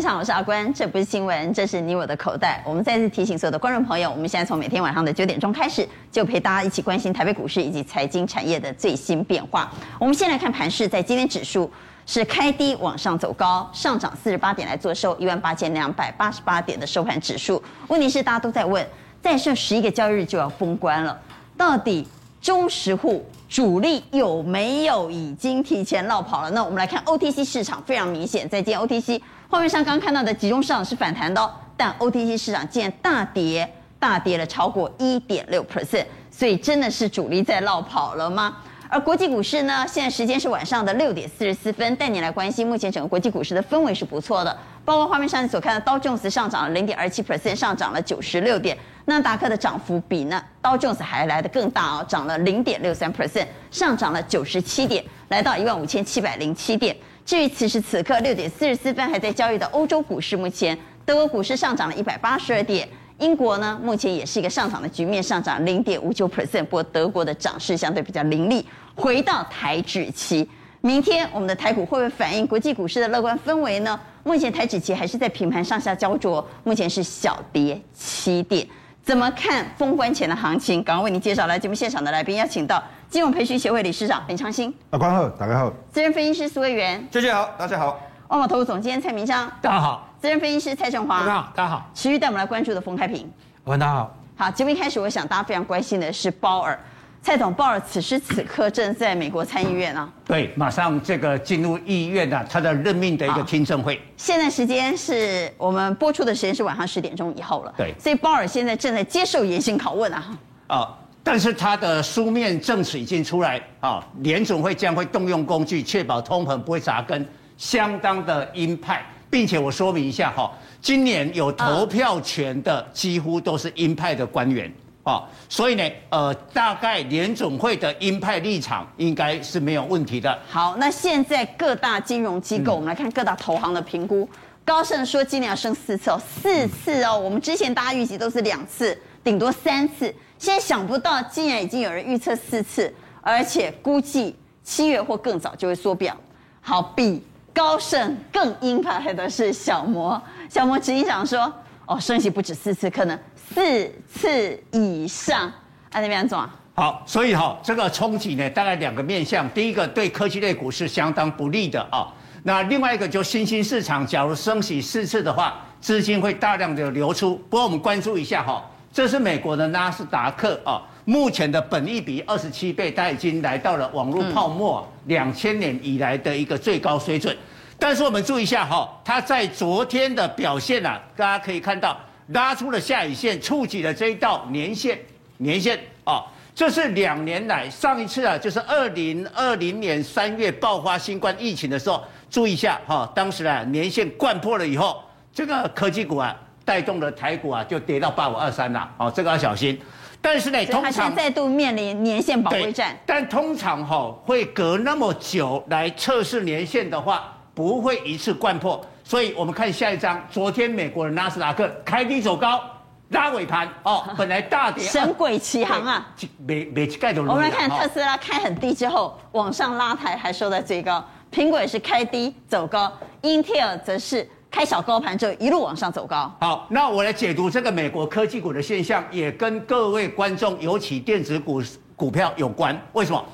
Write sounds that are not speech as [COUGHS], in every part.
现场，我是阿关，这不是新闻，这是你我的口袋。我们再次提醒所有的观众朋友，我们现在从每天晚上的九点钟开始，就陪大家一起关心台北股市以及财经产业的最新变化。我们先来看盘势，在今天指数是开低往上走高，上涨四十八点来做收一万八千两百八十八点的收盘指数。问题是大家都在问，再剩十一个交易日就要封关了，到底中实户？主力有没有已经提前落跑了？那我们来看 OTC 市场，非常明显，在今天 OTC 画面上刚看到的集中上是反弹的，但 OTC 市场竟然大跌，大跌了超过一点六 percent，所以真的是主力在落跑了吗？而国际股市呢？现在时间是晚上的六点四十四分，带你来关心目前整个国际股市的氛围是不错的，包括画面上你所看的道琼斯上涨了零点二七 percent，上涨了九十六点。纳达克的涨幅比呢道琼斯还来得更大哦，涨了零点六三 percent，上涨了九十七点，来到一万五千七百零七点。至于此时此刻六点四十四分还在交易的欧洲股市，目前德国股市上涨了一百八十二点，英国呢目前也是一个上涨的局面，上涨零点五九 percent。不过德国的涨势相对比较凌厉。回到台指期，明天我们的台股会不会反映国际股市的乐观氛围呢？目前台指期还是在平盘上下焦灼，目前是小跌七点。怎么看封关前的行情？刚刚为您介绍来节目现场的来宾，邀请到金融培训协会理事长林昌兴。啊关好，大家好。资深分析师苏维元。谢谢好，大家好。万宝投资总监蔡明章。大家好。资深分析师蔡振华。大家好，大家好。持续带我们来关注的冯开平。大家好。好，节目一开始，我想大家非常关心的是鲍尔。蔡总，鲍尔此时此刻正在美国参议院啊。对，马上这个进入议院啊，他的任命的一个听证会。现在时间是我们播出的时间是晚上十点钟以后了。对，所以鲍尔现在正在接受严刑拷问啊。啊，但是他的书面证词已经出来啊，联总会将会动用工具确保通膨不会扎根，相当的鹰派，并且我说明一下哈，今年有投票权的几乎都是鹰派的官员。啊，所以呢，呃，大概联总会的鹰派立场应该是没有问题的。好，那现在各大金融机构，我们来看各大投行的评估。高盛说今年要升四次哦，四次哦。我们之前大家预计都是两次，顶多三次。现在想不到，竟然已经有人预测四次，而且估计七月或更早就会缩表。好，比高盛更鹰派的是小摩，小摩执行长说，哦，升息不止四次，可能。四次以上，按那边做。好，所以哈，这个冲击呢，大概两个面向。第一个对科技类股是相当不利的啊。那另外一个就新兴市场，假如升息四次的话，资金会大量的流出。不过我们关注一下哈，这是美国的纳斯达克啊，目前的本益比二十七倍，它已经来到了网络泡沫两千年以来的一个最高水准。但是我们注意一下哈，它在昨天的表现啊，大家可以看到。拉出了下影线，触及了这一道年线，年线啊，这是两年来上一次啊，就是二零二零年三月爆发新冠疫情的时候，注意一下哈，当时啊年线贯破了以后，这个科技股啊带动了台股啊就跌到八五二三了，哦，这个要小心。但是呢，通常再度面临年线保卫战，但通常哈会隔那么久来测试年线的话，不会一次贯破。所以我们看下一张，昨天美国的纳斯达克开低走高，拉尾盘哦，[LAUGHS] 本来大跌，神鬼奇航啊，没没盖头。我们来看特斯拉开很低之后往上拉抬，还收在最高。苹果也是开低走高，英特尔则是开小高盘之后一路往上走高。好，那我来解读这个美国科技股的现象，也跟各位观众，尤其电子股股票有关。为什么？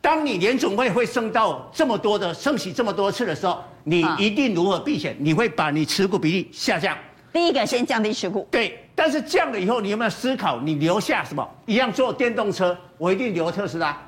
当你联总会会升到这么多的升息这么多次的时候。你一定如何避险？你会把你持股比例下降。第一个先降低持股。对，但是降了以后，你有没有思考？你留下什么？一样做电动车，我一定留特斯拉。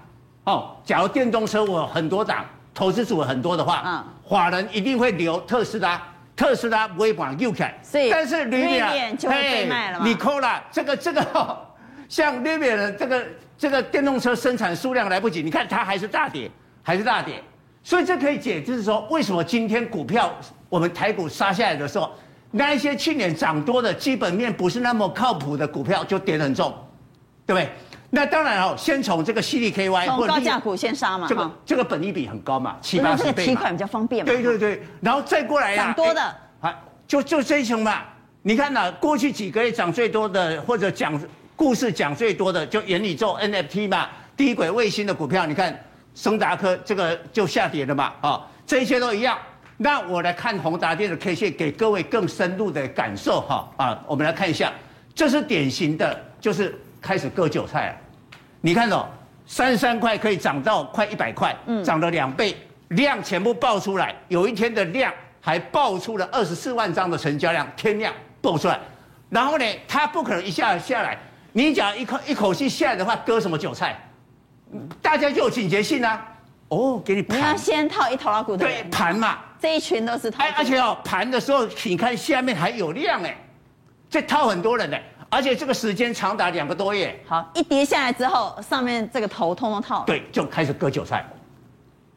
哦，假如电动车我很多档，投资组很多的话，嗯，法人一定会留特斯拉。特斯拉不会把它丢开。所以，但是 Rivian 就会被卖了吗？你扣了这个这个、哦，[LAUGHS] 像 Rivian 的这个这个电动车生产数量来不及，你看它还是大跌，还是大跌。所以这可以解，就是说，为什么今天股票我们台股杀下来的时候，那一些去年涨多的基本面不是那么靠谱的股票就跌得很重，对不对？那当然哦，先从这个 CDKY 从高价股先杀嘛，这个这个本益比很高嘛，七八十倍嘛，提款比较方便嘛。对对对，然后再过来呀，涨多的，啊，就就这一层嘛。你看呐，过去几个月涨最多的或者讲故事讲最多的，就元宇宙 NFT 嘛，低轨卫星的股票，你看。升达科这个就下跌了嘛，啊，这些都一样。那我来看宏达电的 K 线，给各位更深入的感受哈啊，我们来看一下，这是典型的，就是开始割韭菜了。你看哦，三十三块可以涨到快一百块，嗯，涨了两倍，量全部爆出来，有一天的量还爆出了二十四万张的成交量，天量爆出来，然后呢，它不可能一下下来，你讲一口一口气下来的话，割什么韭菜？大家就有警觉性啊。哦，给你盘。你要先套一头老股的。对，盘嘛。这一群都是套。而且哦，盘的时候，你看下面还有量哎，这套很多人呢，而且这个时间长达两个多月。好，一跌下来之后，上面这个头通通套。对，就开始割韭菜。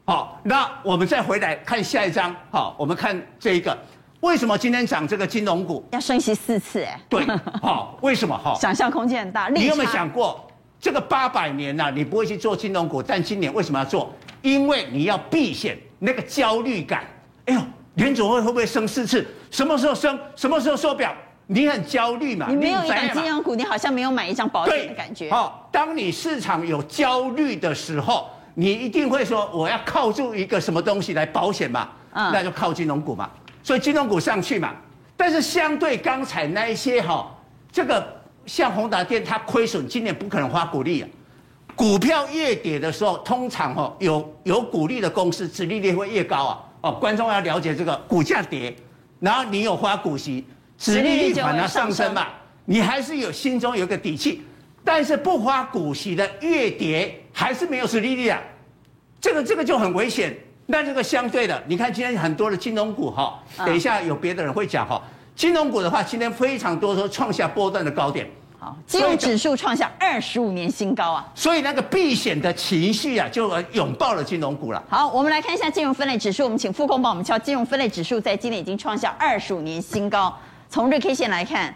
好，那我们再回来看下一张。好，我们看这一个，为什么今天涨这个金融股？要升息四次哎。对，好，为什么哈？想象空间很大。你有没有想过，这个八百年呐，你不会去做金融股，但今年为什么要做？因为你要避险，那个焦虑感，哎呦，联总会会不会升四次？什么时候升？什么时候收表？你很焦虑嘛？你没有一档金融股，你好像没有买一张保险的感觉。好，当你市场有焦虑的时候，你一定会说我要靠住一个什么东西来保险嘛？嗯，那就靠金融股嘛。所以金融股上去嘛。但是相对刚才那一些哈，这个像宏达电，它亏损，今年不可能发股利啊。股票越跌的时候，通常哦有有股利的公司，殖利率会越高啊。哦，观众要了解这个，股价跌，然后你有发股息，殖利率反而上升嘛，你还是有心中有个底气。但是不花股息的月跌，还是没有殖利率啊，这个这个就很危险。那这个相对的，你看今天很多的金融股哈，等一下有别的人会讲哈，金融股的话，今天非常多都创下波段的高点。好金融指数创下二十五年新高啊！所以那个避险的情绪啊，就拥抱了金融股了。好，我们来看一下金融分类指数。我们请副控帮我们敲金融分类指数，在今年已经创下二十五年新高。从日 K 线来看，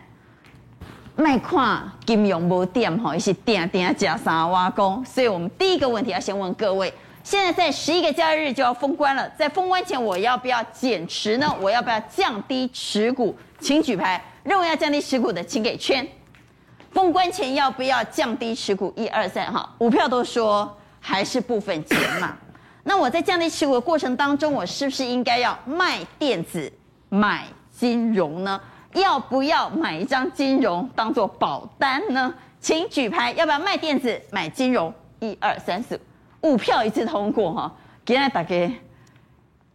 卖看金融无点哈，一些点点加三挖工。所以我们第一个问题要先问各位：现在在十一个交易日就要封关了，在封关前我要不要减持呢？我要不要降低持股？请举牌。认为要降低持股的，请给圈。封关前要不要降低持股？一二三，哈，五票都说还是部分减码。[COUGHS] 那我在降低持股的过程当中，我是不是应该要卖电子买金融呢？要不要买一张金融当做保单呢？请举牌，要不要卖电子买金融？一二三四五票一致通过哈，给大家打给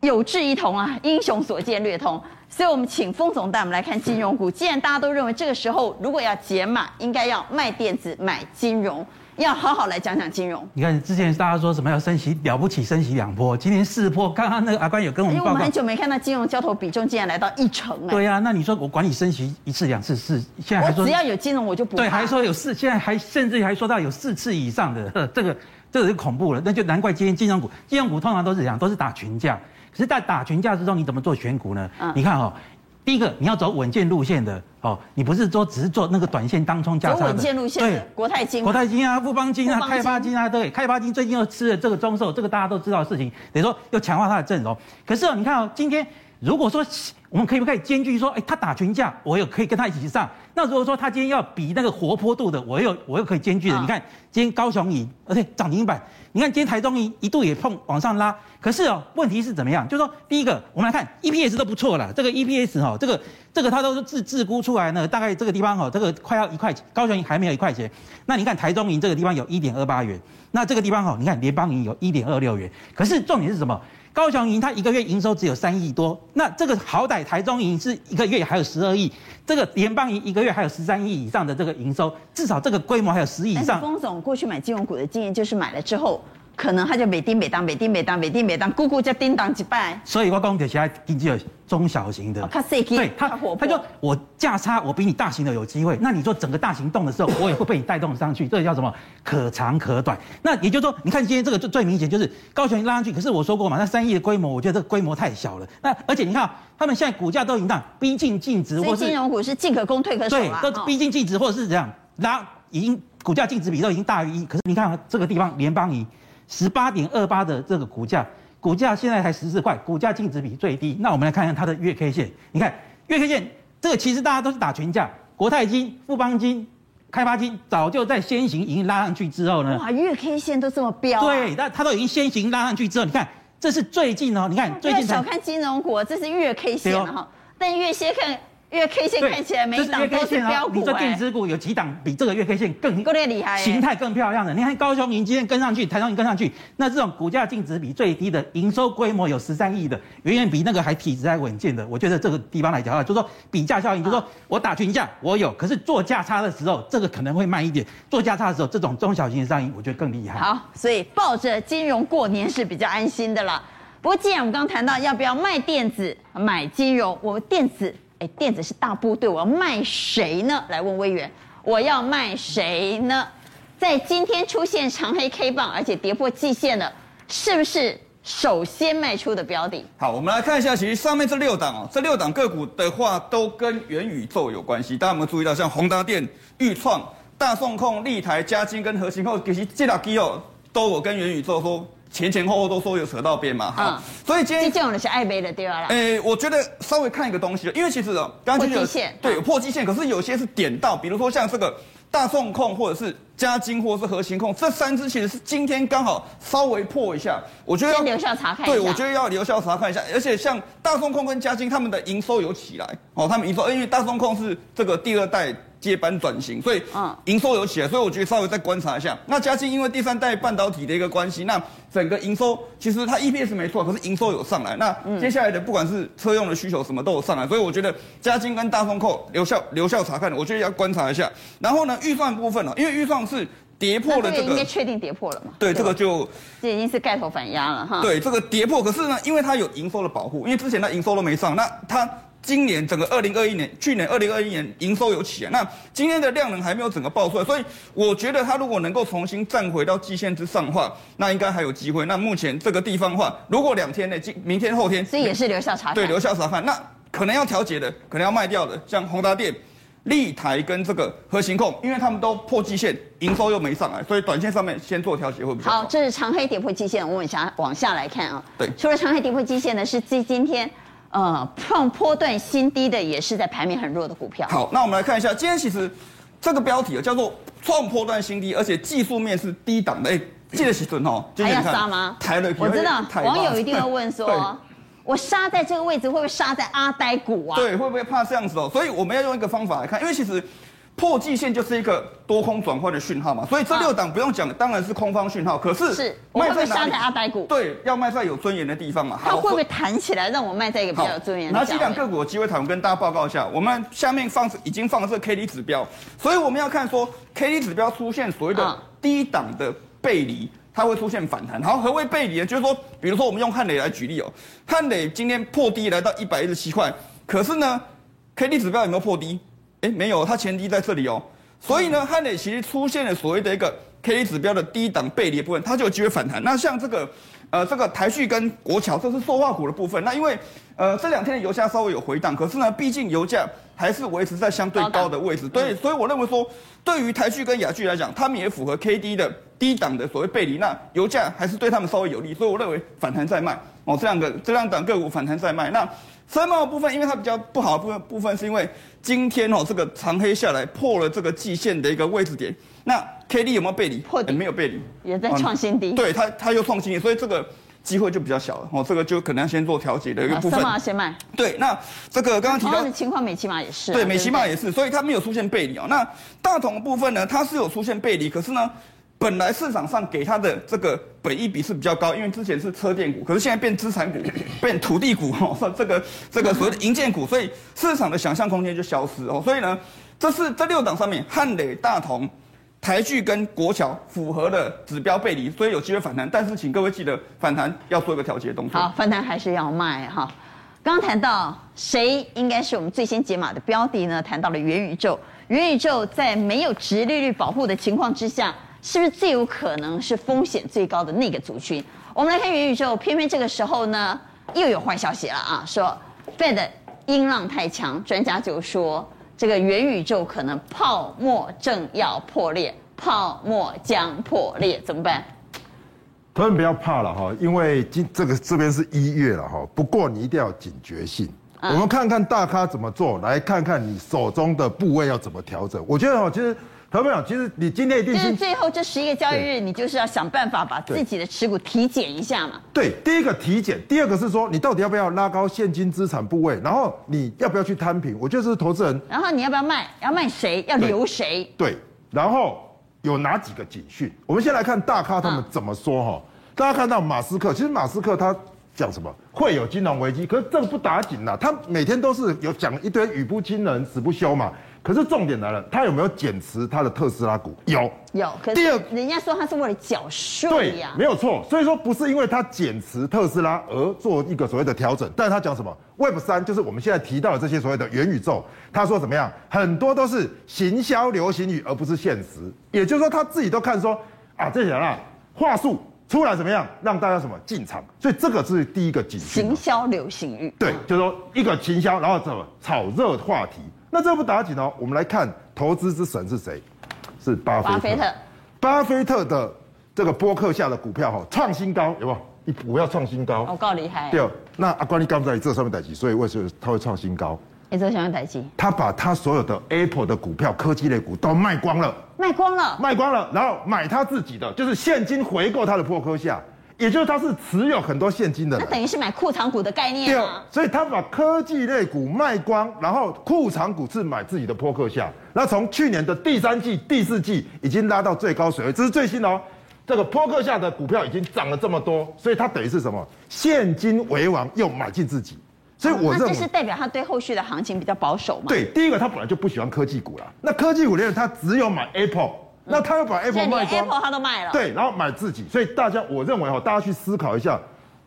有志一同啊，英雄所见略同。所以，我们请封总带我们来看金融股。既然大家都认为这个时候如果要解码，应该要卖电子买金融，要好好来讲讲金融。你看之前大家说什么要升息，了不起升息两波，今年四波。刚刚那个阿关有跟我们报告，因为我们很久没看到金融交投比重竟然来到一成哎。对呀、啊，那你说我管你升息一次两次是现在还说只要有金融我就不对，还说有四，现在还甚至还说到有四次以上的，[LAUGHS] 这个这个就恐怖了。那就难怪今天金融股，金融股通常都是这样，都是打群架。可是，在打群架之中，你怎么做选股呢？嗯、你看哦。第一个，你要走稳健路线的哦，你不是说只是做那个短线当冲加差的。走稳健路线的，对，国泰金、国泰金啊，富邦金啊，开发金啊，对，开发金最近又吃了这个中寿，这个大家都知道的事情，等于说又强化它的阵容。可是哦，你看哦，今天如果说我们可以不可以兼具说，哎，他打群架，我又可以跟他一起上。那如果说他今天要比那个活泼度的，我又我又可以兼具的。你看今天高雄赢，而且涨停板。你看今天台中赢一度也碰往上拉，可是哦，问题是怎么样？就是说第一个，我们来看 EPS 都不错了，这个 EPS 哈，这个这个它都是自自估出来呢，大概这个地方哈，这个快要一块钱，高雄还没有一块钱。那你看台中银这个地方有一点二八元，那这个地方哈，你看联邦银有一点二六元。可是重点是什么？高雄银它一个月营收只有三亿多，那这个好歹台中银是一个月还有十二亿，这个联邦银一个月还有十三亿以上的这个营收，至少这个规模还有十亿以上。封总过去买金融股的经验就是买了之后。可能他就每叮每当，每叮每当，每叮每当，咕咕就叮当几拜。所以我讲的现在经济有中小型的，他对他。他就我价差，我比你大型的有机会。那你说整个大型动的时候，我也会被你带动上去。这个叫什么？可长可短。那也就是说，你看今天这个最最明显就是高雄拉上去。可是我说过嘛，那三亿的规模，我觉得这个规模太小了。那而且你看，他们现在股价都已经逼近净值，或是金融股是进可攻退可守啊。对，都逼近净值，或者是怎样拉已经股价净值比都已经大于一。可是你看这个地方联邦银。十八点二八的这个股价，股价现在才十四块，股价净值比最低。那我们来看看它的月 K 线，你看月 K 线，这个其实大家都是打群架，国泰金、富邦金、开发金早就在先行已经拉上去之后呢，哇，月 K 线都这么飙，对，那它都已经先行拉上去之后，你看这是最近哦，你看最近小看金融股，这是月 K 线哈，哦、但月线看。月 K 线看起来每档都是标股，你说电子股有几档比这个月 K 线更更厉害，形态更漂亮的？你看高雄银今天跟上去，台中银跟上去，那这种股价净值比最低的，营收规模有十三亿的，远远比那个还体质还稳健的。我觉得这个地方来讲啊，就是说比价效应，就是说我打群架我有，可是做价差的时候，这个可能会慢一点。做价差的时候，这种中小型的上影，我觉得更厉害。好，所以抱着金融过年是比较安心的了。不过既然我们刚刚谈到要不要卖电子买金融，我们电子。哎，电子是大部队，我要卖谁呢？来问威远，我要卖谁呢？在今天出现长黑 K 棒，而且跌破季线了，是不是首先卖出的标的？好，我们来看一下，其实上面这六档哦，这六档个股的话，都跟元宇宙有关系。大家有没有注意到，像宏达电、裕创、大宋控、立台、嘉金跟合勤控，其实这两支哦，都有跟元宇宙说。前前后后都说有扯到边嘛，哈、嗯，所以今天这种的是爱杯的对吧？啦。诶，我觉得稍微看一个东西，因为其实哦，刚刚就有对有破基线，可是有些是点到，比如说像这个大宋控或者是嘉金或者是核心控，这三只其实是今天刚好稍微破一下，我觉得要留校查看一下。对，我觉得要留校查看一下，而且像大宋控跟嘉金他们的营收有起来哦，他们营收，因为大宋控是这个第二代。接班转型，所以营收有起来，所以我觉得稍微再观察一下。那嘉晶因为第三代半导体的一个关系，那整个营收其实它 EPS 没错，可是营收有上来。那接下来的不管是车用的需求什么都有上来，所以我觉得嘉晶跟大颂控留校留校查看，我觉得要观察一下。然后呢，预算部分呢，因为预算是跌破了这个，应该确定跌破了嘛？对，这个就这已经是盖头反压了哈。对，这个跌破，可是呢，因为它有营收的保护，因为之前它营收都没上，那它。今年整个二零二一年，去年二零二一年营收有起来，那今天的量能还没有整个爆出来，所以我觉得它如果能够重新站回到季线之上的话，那应该还有机会。那目前这个地方的话，如果两天内，今明天后天，所以也是留下查看，对，留下查看，那可能要调节的，可能要卖掉的，像宏达电、立台跟这个核心控，因为他们都破季线，营收又没上来，所以短线上面先做调节会比较好。好，这是长黑跌破季线，我们想往下来看啊。对，除了长黑跌破季线呢，是今今天。呃，创波段新低的也是在排名很弱的股票。好，那我们来看一下，今天其实这个标题啊叫做创波段新低，而且技术面是低档的。哎，记得起准哦。还要杀吗？抬了，我知道网友一定会问说，[LAUGHS] 我杀在这个位置会不会杀在阿呆股啊？对，会不会怕这样子哦？所以我们要用一个方法来看，因为其实。破季线就是一个多空转换的讯号嘛，所以这六档不用讲，当然是空方讯号。可是，是我会不会杀在阿呆股？对，要卖在有尊严的地方嘛。它会不会弹起来，让我卖在一个比较有尊严的？哪几档个股有机会弹？我跟大家报告一下。我们下面放已经放了这个 K D 指标，所以我们要看说 K D 指标出现所谓的低档的背离，它会出现反弹。好，何谓背离呢？就是说，比如说我们用汉磊来举例哦，汉磊今天破低来到一百一十七块，可是呢，K D 指标有没有破低？哎，没有，它前低在这里哦。所以呢，汉磊其实出现了所谓的一个 K D 指标的低档背离部分，它就有机会反弹。那像这个，呃，这个台旭跟国桥，这是塑化股的部分。那因为，呃，这两天的油价稍微有回档，可是呢，毕竟油价还是维持在相对高的位置。对，所以我认为说，对于台旭跟亚旭来讲，他们也符合 K D 的低档的所谓背离。那油价还是对他们稍微有利，所以我认为反弹再卖。哦，这两个这两档个股反弹再卖。那深茂的部分，因为它比较不好的部分部分，是因为今天哦这个长黑下来破了这个季线的一个位置点，那 K D 有没有背离？破底、欸、没有背离，也在创新低。嗯、对它，它又创新低，所以这个机会就比较小了哦。这个就可能要先做调节的一个部分。先卖。对，那这个刚刚提到的情况，美琪玛也是、啊。对，美琪玛也是，所以它没有出现背离哦。那大同的部分呢，它是有出现背离，可是呢。本来市场上给它的这个本益比是比较高，因为之前是车电股，可是现在变资产股，[LAUGHS] 变土地股 [LAUGHS] 哦，这个这个所谓的银建股，所以市场的想象空间就消失哦。所以呢，这是这六档上面，汉磊、大同、台剧跟国桥符合的指标背离，所以有机会反弹。但是请各位记得，反弹要做一个调节动作。好，反弹还是要卖哈。刚谈到谁应该是我们最先解码的标的呢？谈到了元宇宙，元宇宙在没有直利率保护的情况之下。是不是最有可能是风险最高的那个族群？我们来看元宇宙，偏偏这个时候呢，又有坏消息了啊！说 Fed 音浪太强，专家就说这个元宇宙可能泡沫正要破裂，泡沫将破裂，怎么办？他们不要怕了哈，因为今这个这边是一月了哈，不过你一定要警觉性。我们看看大咖怎么做，来看看你手中的部位要怎么调整。我觉得哈，其实。投资朋友，其实你今天一定就是最后这十一个交易日，你就是要想办法把自己的持股体检一下嘛。对，第一个体检，第二个是说你到底要不要拉高现金资产部位，然后你要不要去摊平？我觉得是投资人。然后你要不要卖？要卖谁？要留谁？对，然后有哪几个警讯？我们先来看大咖他们怎么说哈。大家看到马斯克，其实马斯克他讲什么？会有金融危机，可是这个不打紧呐。他每天都是有讲一堆语不惊人死不休嘛。可是重点来了，他有没有减持他的特斯拉股？有，有。可是第二，人家说他是为了缴税呀。对，没有错。所以说不是因为他减持特斯拉而做一个所谓的调整。但是他讲什么？Web 三就是我们现在提到的这些所谓的元宇宙。他说怎么样？很多都是行销流行语，而不是现实。也就是说他自己都看说啊，这些啊话术出来怎么样，让大家什么进场。所以这个是第一个警讯。行销流行语。对，就是说一个行销，然后怎么炒热话题。那这不打紧哦，我们来看投资之神是谁？是巴菲特。巴菲特，巴菲特的这个波克下的股票哈创新高，有没有？一股要创新高，我，够厉害。对，那阿关你刚在这上面逮起，所以为什么他会创新高？你这上面逮起？他把他所有的 Apple 的股票、科技类股都卖光了，卖光了，卖光了，然后买他自己的，就是现金回购他的波克夏。也就是他是持有很多现金的，那等于是买库藏股的概念啊。所以他把科技类股卖光，然后库藏股是买自己的波克下。那从去年的第三季、第四季已经拉到最高水位，这是最新的哦。这个波克下的股票已经涨了这么多，所以他等于是什么？现金为王，又买进自己。所以我认为，那这是代表他对后续的行情比较保守嘛？对，第一个他本来就不喜欢科技股了。那科技股里面他只有买 Apple。那他又把 Apple 卖光，Apple 他都卖了，对，然后买自己，所以大家我认为哈，大家去思考一下，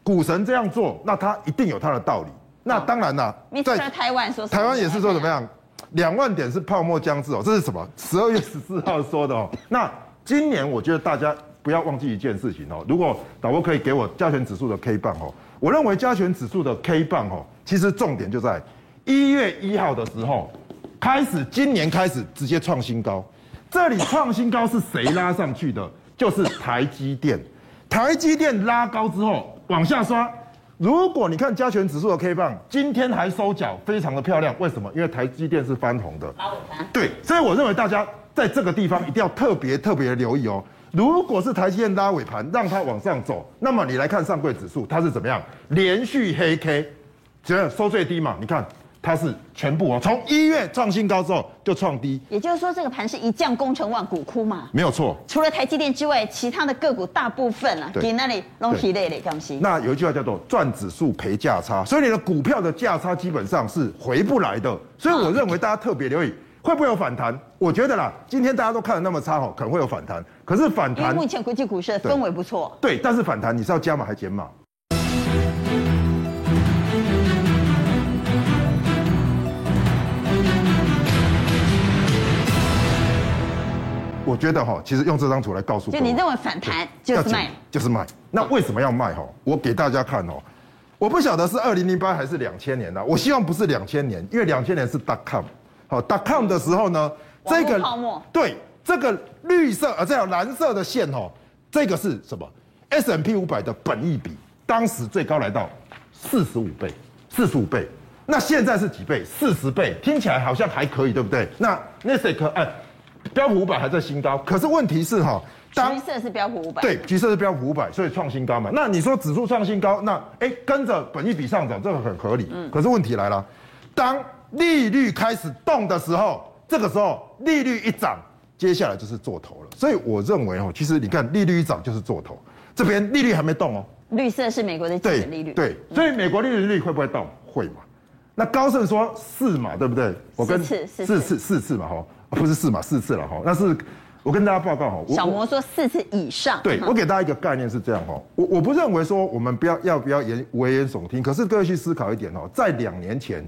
股神这样做，那他一定有他的道理。那当然啦，在台湾说，台湾也是说怎么样，两万点是泡沫将至哦，这是什么？十二月十四号说的哦。[LAUGHS] 那今年我觉得大家不要忘记一件事情哦，如果导播可以给我加权指数的 K 棒哦，我认为加权指数的 K 棒哦，其实重点就在一月一号的时候开始，今年开始直接创新高。这里创新高是谁拉上去的？就是台积电。台积电拉高之后往下刷，如果你看加权指数的 K 棒，今天还收脚，非常的漂亮。为什么？因为台积电是翻红的。对，所以我认为大家在这个地方一定要特别特别留意哦。如果是台积电拉尾盘，让它往上走，那么你来看上柜指数，它是怎么样？连续黑 K，只要收最低嘛？你看。它是全部哦，从一月创新高之后就创低，也就是说这个盘是一将功成万骨枯嘛？没有错。除了台积电之外，其他的个股大部分啊，给那里拢疲累累东西。那有一句话叫做赚指数赔价差，所以你的股票的价差基本上是回不来的。所以我认为大家特别留意会不会有反弹。我觉得啦，今天大家都看的那么差哦，可能会有反弹。可是反弹，因为目前国际股市的氛围不错。对，但是反弹你是要加码还减码？我觉得哈，其实用这张图来告诉，就你认为反弹就是卖，就是卖。那为什么要卖哈？我给大家看哦，我不晓得是二零零八还是两千年的，我希望不是两千年，因为两千年是 dot com，好 dot com 的时候呢，这个泡沫，对，这个绿色啊，这条蓝色的线哦，这个是什么？S&P 五百的本益比，当时最高来到四十五倍，四十五倍。那现在是几倍？四十倍，听起来好像还可以，对不对？那那谁可哎？标普五百还在新高，可是问题是哈，橘色是标普五百，对，橘色是标普五百，所以创新高嘛。那你说指数创新高，那哎跟着本益比上涨，这个很合理。嗯，可是问题来了，当利率开始动的时候，这个时候利率一涨，接下来就是做头了。所以我认为哦，其实你看利率一涨就是做头，这边利率还没动哦。绿色是美国的基准利率，对，所以美国利率会不会动？会嘛？那高盛说四嘛，对不对？我跟四次四次四次嘛，哈。不是四嘛，四次了哈。那是，我跟大家报告哈，小魔说四次以上。对，我给大家一个概念是这样哈，我我不认为说我们不要要不要言危言耸听，可是各位去思考一点哦，在两年前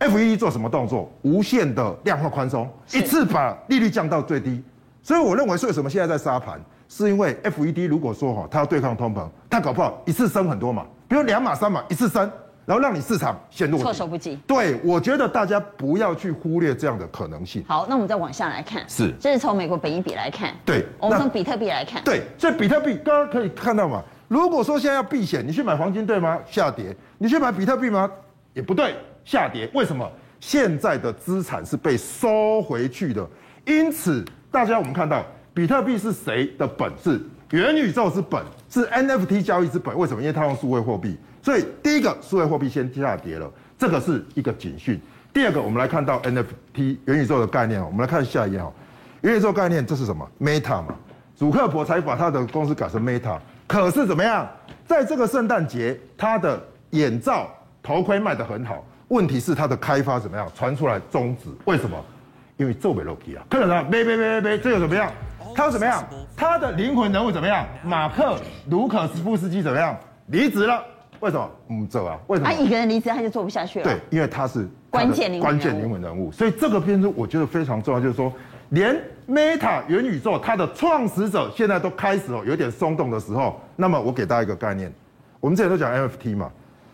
，FED 做什么动作？无限的量化宽松，一次把利率降到最低。所以我认为，为什么现在在杀盘？是因为 FED 如果说哈，它要对抗通膨，它搞不好一次升很多嘛，比如两码三码一次升。然后让你市场陷入措手不及。对，我觉得大家不要去忽略这样的可能性。好，那我们再往下来看。是，这是从美国本益比来看。对，我们从比特币来看。对，所以比特币刚刚可以看到嘛，如果说现在要避险，你去买黄金对吗？下跌。你去买比特币吗？也不对，下跌。为什么？现在的资产是被收回去的，因此大家我们看到比特币是谁的本？是元宇宙之本，是 NFT 交易之本。为什么？因为它用数位货币，所以第一个数位货币先下跌了，这个是一个警讯。第二个，我们来看到 NFT 元宇宙的概念哦，我们来看下一页哦。元宇宙概念这是什么？Meta 嘛，祖克伯才把他的公司改成 Meta。可是怎么样？在这个圣诞节，他的眼罩、头盔卖得很好。问题是他的开发怎么样？传出来终止，为什么？因为做不落去啊！客人啊，别别别别别，这个怎么样？他怎么样？他的灵魂人物怎么样？马克卢可斯基怎么样？离职了？为什么？嗯，走啊？为什么？他一个人离职，他就做不下去了。对，因为他是关键灵关键灵魂人物，所以这个片子我觉得非常重要，就是说，连 Meta 元宇宙它的创始者现在都开始哦有点松动的时候，那么我给大家一个概念，我们之前都讲 NFT 嘛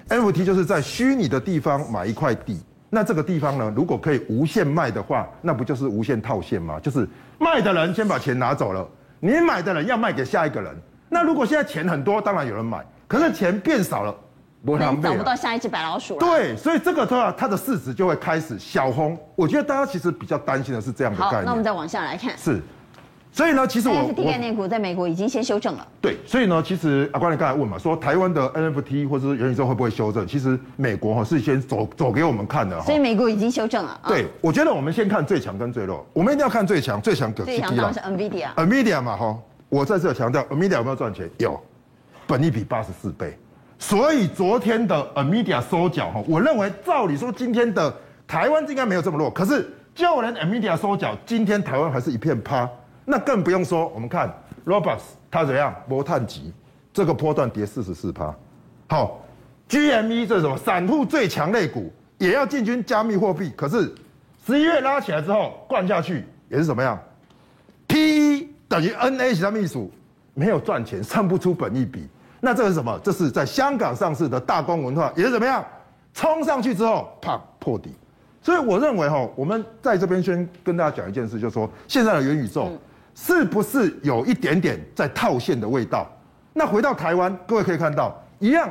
，NFT 就是在虚拟的地方买一块地。那这个地方呢，如果可以无限卖的话，那不就是无限套现吗？就是卖的人先把钱拿走了，你买的人要卖给下一个人。那如果现在钱很多，当然有人买，可是钱变少了，不找不到下一只白老鼠了。对，所以这个的话，它的市值就会开始小红。我觉得大家其实比较担心的是这样的概念。好，那我们再往下来看。是。所以呢，其实我 NFT 概念股在美国已经先修正了。对，所以呢，其实阿关你刚才问嘛，说台湾的 NFT 或者是元宇宙会不会修正？其实美国哈是先走走给我们看的。所以美国已经修正了。对，我觉得我们先看最强跟最弱，我们一定要看最强，最强可最强当然是 NVIDIA。NVIDIA 嘛哈，我在这强调 NVIDIA 有没有赚钱？有，本益比八十四倍。所以昨天的 Amedia 收脚哈，我认为照理说今天的台湾应该没有这么弱，可是就连 Amedia 收脚，今天台湾还是一片趴。那更不用说，我们看 Robus 它怎样？摩探级这个波段跌四十四趴。好，GME 这是什么？散户最强类股也要进军加密货币。可是十一月拉起来之后，灌下去也是怎么样？PE 等于 NA 其他秘书没有赚钱，算不出本益比。那这是什么？这是在香港上市的大光文化也是怎么样？冲上去之后，啪破底。所以我认为哈，我们在这边先跟大家讲一件事，就是说现在的元宇宙。嗯是不是有一点点在套现的味道？那回到台湾，各位可以看到，一样，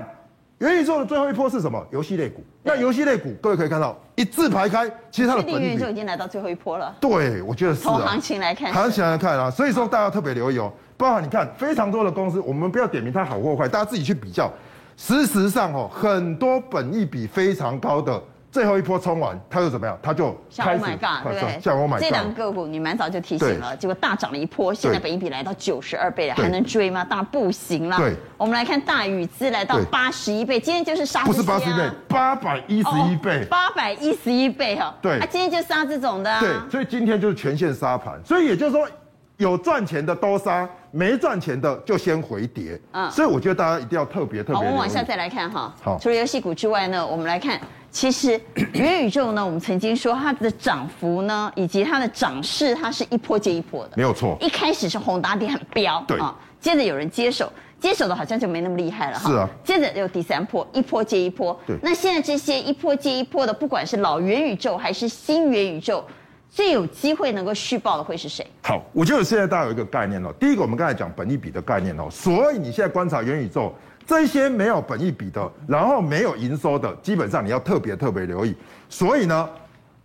元宇宙的最后一波是什么？游戏类股。那游戏类股，各位可以看到一字排开，其实它的本元宇宙已经来到最后一波了。对，我觉得是、啊。从行情来看，行情来看啊，所以说大家特别留意哦。包含你看，非常多的公司，我们不要点名它好或坏，大家自己去比较。事实上哦，很多本益比非常高的。最后一波冲完，它又怎么样？它就开始，Oh my God，对不对？像 Oh my God，这两个个股你蛮早就提醒了，结果大涨了一波，现在本益比来到九十二倍了，还能追吗？当然不行了。对，我们来看大宇资来到八十一倍，今天就是杀、啊。不是八十一倍，八百一十一倍。八百一十一倍哈。对，啊，今天就杀这种的、啊。对，所以今天就是全线杀盘，所以也就是说，有赚钱的都杀，没赚钱的就先回跌。嗯，所以我觉得大家一定要特别特别。好，我们往下再来看哈。好，除了游戏股之外呢，我们来看。其实 [COUGHS] 元宇宙呢，我们曾经说它的涨幅呢，以及它的涨势，它是一波接一波的，没有错。一开始是宏达电很飙，对啊，接着有人接手，接手的好像就没那么厉害了哈。是啊。接着又第三波，一波接一波。对。那现在这些一波接一波的，不管是老元宇宙还是新元宇宙，最有机会能够续报的会是谁？好，我觉得现在大家有一个概念哦。第一个，我们刚才讲本益比的概念哦，所以你现在观察元宇宙。这些没有本益比的，然后没有营收的，基本上你要特别特别留意。所以呢，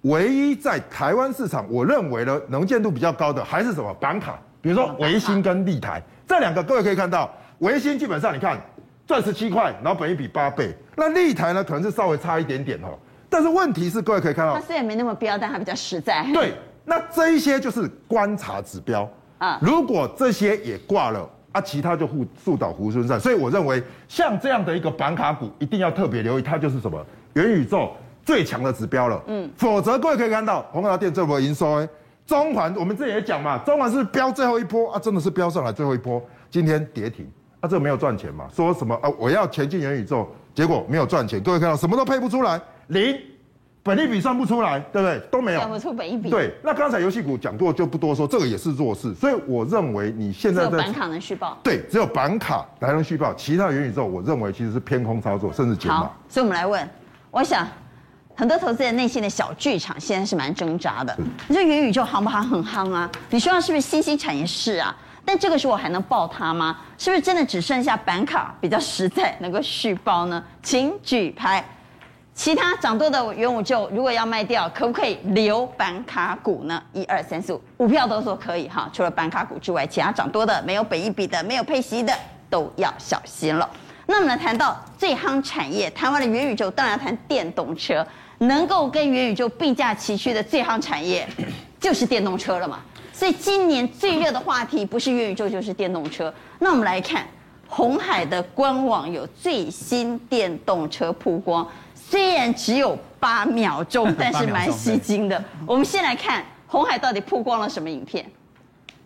唯一在台湾市场，我认为呢，能见度比较高的还是什么板卡，比如说维新跟立台这两个，各位可以看到，维新基本上你看赚十七块，然后本益比八倍，那立台呢可能是稍微差一点点哦。但是问题是，各位可以看到，它虽然没那么标，但它比较实在。[LAUGHS] 对，那这一些就是观察指标啊。如果这些也挂了。啊，其他就互树倒猢狲散，所以我认为像这样的一个板卡股，一定要特别留意，它就是什么元宇宙最强的指标了。嗯，否则各位可以看到宏达电这波营收，哎，中环我们之前也讲嘛，中环是飙最后一波啊，真的是飙上来最后一波，今天跌停，啊，这个没有赚钱嘛？说什么啊？我要前进元宇宙，结果没有赚钱，各位看到什么都配不出来，零。本利比算不出来，对不对？都没有算不出本益比。对，那刚才游戏股讲过，就不多说。这个也是弱势，所以我认为你现在在只有板卡能续报。对，只有板卡才能续报，其他元宇宙我认为其实是偏空操作，甚至减码。好，所以我们来问，我想很多投资人内心的小剧场现在是蛮挣扎的。你说元宇宙夯不夯？很夯啊！你说是不是新兴产业？是啊，但这个时候我还能抱它吗？是不是真的只剩下板卡比较实在，能够续报呢？请举牌。其他涨多的元宇宙如果要卖掉，可不可以留板卡股呢？一二三四五，五票都说可以哈。除了板卡股之外，其他涨多的、没有本益比的、没有配息的，都要小心了。那么呢，谈到最夯产业，谈完了元宇宙，当然谈电动车。能够跟元宇宙并驾齐驱的最夯产业，[COUGHS] 就是电动车了嘛。所以今年最热的话题不是元宇宙就是电动车。那我们来看红海的官网有最新电动车曝光，虽然只有 [LAUGHS] 八秒钟，但是蛮吸睛的。我们先来看红海到底曝光了什么影片。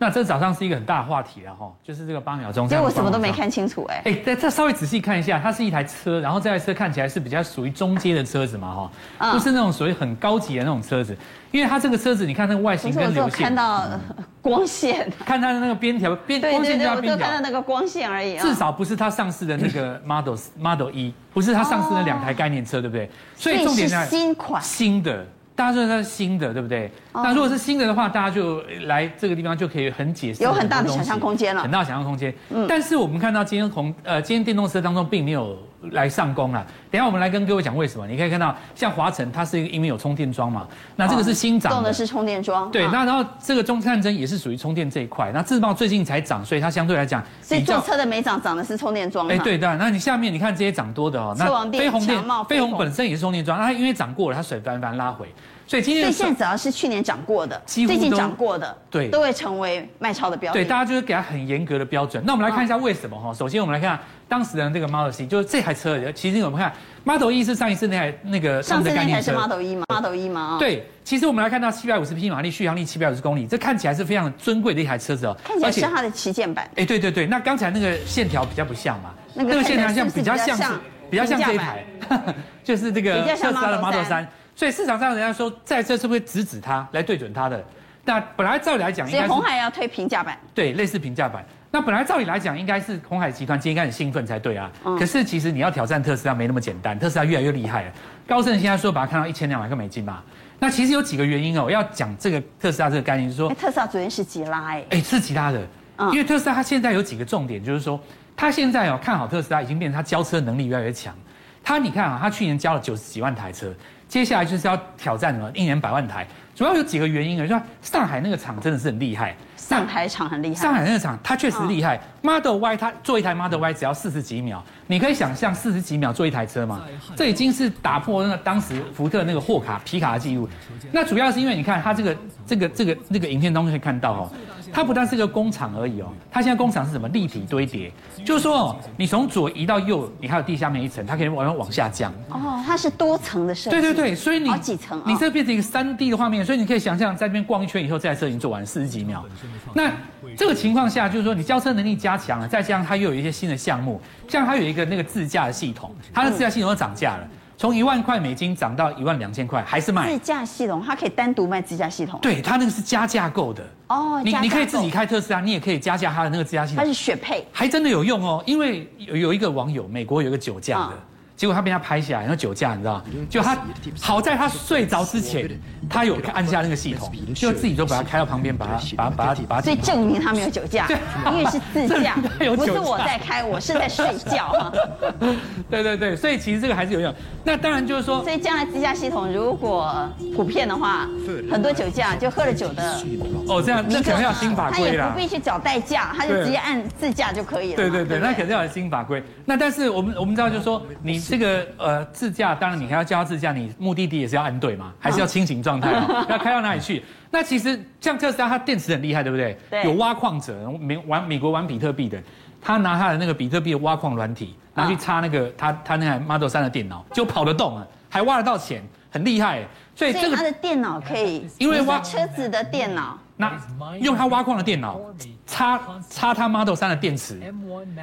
那这早上是一个很大的话题了哈，就是这个八秒钟。结果我什么都没看清楚哎。哎，再再稍微仔细看一下，它是一台车，然后这台车看起来是比较属于中阶的车子嘛哈，不是那种属于很高级的那种车子，因为它这个车子你看那个外形跟流线，看到 [LAUGHS] 光线，看它的那个边条边光线加边条，看到那个光线而已。至少不是它上市的那个 [LAUGHS] Model Model 一，不是它上市的两台概念车，对不对？所以重点是新款新的。大家说它是新的，对不对？那如果是新的的话，大家就来这个地方就可以很解释，有很大的想象空间了，很大的想象空间。嗯，但是我们看到今天红呃，今天电动车当中并没有来上攻了。等一下我们来跟各位讲为什么。你可以看到，像华晨，它是一个因为有充电桩嘛，那这个是新涨，用的是充电桩。对，那然后这个中探针也是属于充电这一块。那自贸最近才涨，所以它相对来讲，所以坐车的没涨，涨的是充电桩。哎，对的，那你下面你看这些涨多的哦，那飞鸿电，飞鸿本身也是充电桩，它因为涨过了，它水翻翻拉回。所以今天，所以现在只要是去年涨过的，最近涨过的，对，都会成为卖超的标准。对，大家就是给它很严格的标准。那我们来看一下为什么哈？首先我们来看当时的这个 Model C，就是这台车，其实我们看 Model E 是上一次那台那个上次那台是 Model E 吗？Model E 吗？对，其实我们来看到七百五十匹马力，续航力七百五十公里，这看起来是非常尊贵的一台车子哦。看起来像它的旗舰版。哎，对对对，那刚才那个线条比较不像嘛？那个线条像比较像是比较像这一台，[LAUGHS] 就是这个特斯拉的 Model 3。所以市场上人家说，这台车是不是直指它来对准它的？那本来照理来讲，应该红海要推平价版，对，类似平价版。那本来照理来讲，应该是红海集团今天应该很兴奋才对啊。可是其实你要挑战特斯拉没那么简单，特斯拉越来越厉害了。高盛现在说把它看到一千两百个美金嘛。那其实有几个原因哦，我要讲这个特斯拉这个概念，就是说，特斯拉昨天是急拉哎，哎是急拉的，因为特斯拉它现在有几个重点，就是说，它现在哦看好特斯拉已经变成它交车能力越来越强。它你看啊，它去年交了九十几万台车。接下来就是要挑战什么？一年百万台，主要有几个原因啊，就说上海那个厂真的是很厉害，上海厂很厉害，上海那个厂它确实厉害。Model Y 它做一台 Model Y 只要四十几秒，你可以想象四十几秒做一台车吗？这已经是打破那个当时福特那个货卡皮卡的记录。那主要是因为你看它这个这个这个那个影片当中可以看到哦。它不但是个工厂而已哦，它现在工厂是什么立体堆叠，就是说哦，你从左移到右，你还有地下面一层，它可以往往下降。哦，它是多层的设计。对对对，所以你好几层，你这变成一个三 D 的画面，所以你可以想象在这边逛一圈以后，这台车已经做完四十几秒。那这个情况下，就是说你交车能力加强了，再加上它又有一些新的项目，像它有一个那个自驾的系统，它的自驾系统都涨价了。从一万块美金涨到一万两千块，还是卖自驾系统，它可以单独卖自驾系统。对，它那个是加价购的哦，你你可以自己开特斯拉，你也可以加价它的那个自驾系统。它是选配，还真的有用哦，因为有有一个网友，美国有一个酒驾的。哦结果他被他拍下来，然后酒驾，你知道吗？就他好在他睡着之前，他有按下那个系统，就自己就把他开到旁边，把他把把他把他。所以证明他没有酒驾，因为是自驾，[LAUGHS] 不是我在开，我是在睡觉哈。[LAUGHS] 对对对，所以其实这个还是有用。那当然就是说，所以将来自驾系统如果普遍的话，很多酒驾就喝了酒的哦，这样那可能要新法规了。他也不必去找代驾，他就直接按自驾就可以了。对对对，那肯定要有新法规。那但是我们我们知道就是说你。这个呃自驾，当然你还要叫他自驾，你目的地也是要安对嘛，还是要清醒状态嘛，[LAUGHS] 要开到哪里去？那其实像特斯拉，它电池很厉害，对不对？对。有挖矿者，美玩美国玩比特币的，他拿他的那个比特币的挖矿软体，拿去插那个他他那台 Model 3的电脑，就跑得动啊，还挖得到钱，很厉害。所以这个他的电脑可以，因为挖车子的电脑。那用他挖矿的电脑插插他 Model 3的电池，